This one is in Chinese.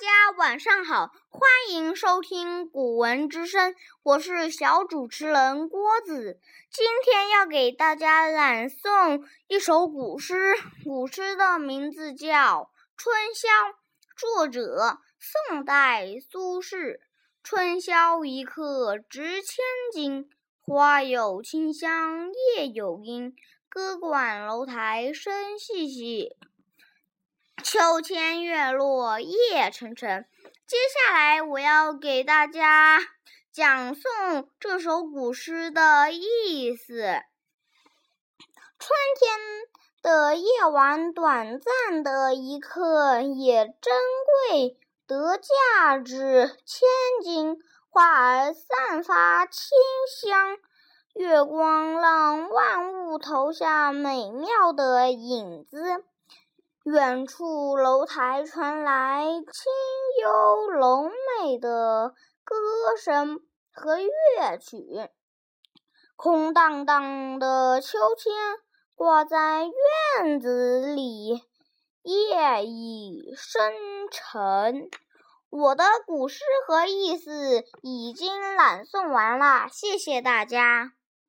大家晚上好，欢迎收听《古文之声》，我是小主持人郭子。今天要给大家朗诵一首古诗，古诗的名字叫《春宵》，作者宋代苏轼。春宵一刻值千金，花有清香夜有阴，歌管楼台声细细。秋千月落夜沉沉。接下来我要给大家讲诵这首古诗的意思。春天的夜晚，短暂的一刻也珍贵，得价值千金。花儿散发清香，月光让万物投下美妙的影子。远处楼台传来清幽柔美的歌声和乐曲，空荡荡的秋千挂在院子里，夜已深沉。我的古诗和意思已经朗诵完了，谢谢大家。